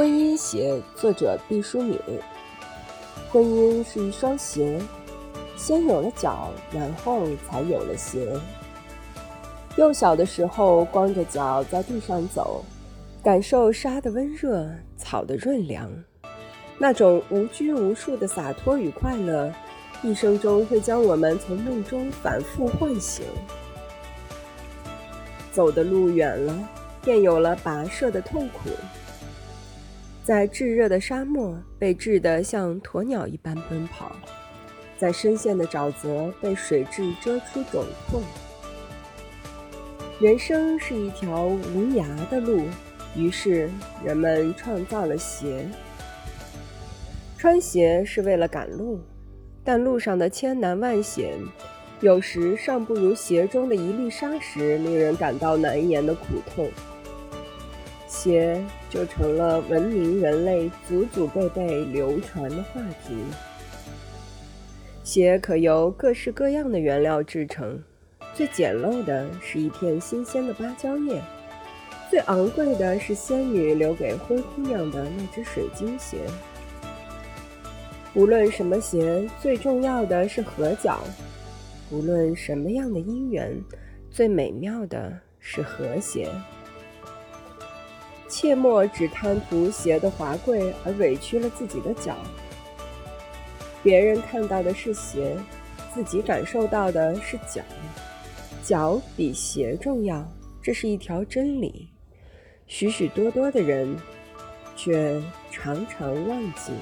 婚姻鞋，作者毕淑敏。婚姻是一双鞋，先有了脚，然后才有了鞋。幼小的时候，光着脚在地上走，感受沙的温热，草的润凉，那种无拘无束的洒脱与快乐，一生中会将我们从梦中反复唤醒。走的路远了，便有了跋涉的痛苦。在炙热的沙漠，被炙得像鸵鸟一般奔跑；在深陷的沼泽，被水蛭蛰出肿痛。人生是一条无涯的路，于是人们创造了鞋。穿鞋是为了赶路，但路上的千难万险，有时尚不如鞋中的一粒沙石令人感到难言的苦痛。鞋就成了文明人类祖祖辈辈流传的话题。鞋可由各式各样的原料制成，最简陋的是一片新鲜的芭蕉叶，最昂贵的是仙女留给灰姑娘的那只水晶鞋。无论什么鞋，最重要的是合脚；无论什么样的姻缘，最美妙的是和谐。切莫只贪图鞋的华贵而委屈了自己的脚。别人看到的是鞋，自己感受到的是脚。脚比鞋重要，这是一条真理。许许多多的人，却常常忘记。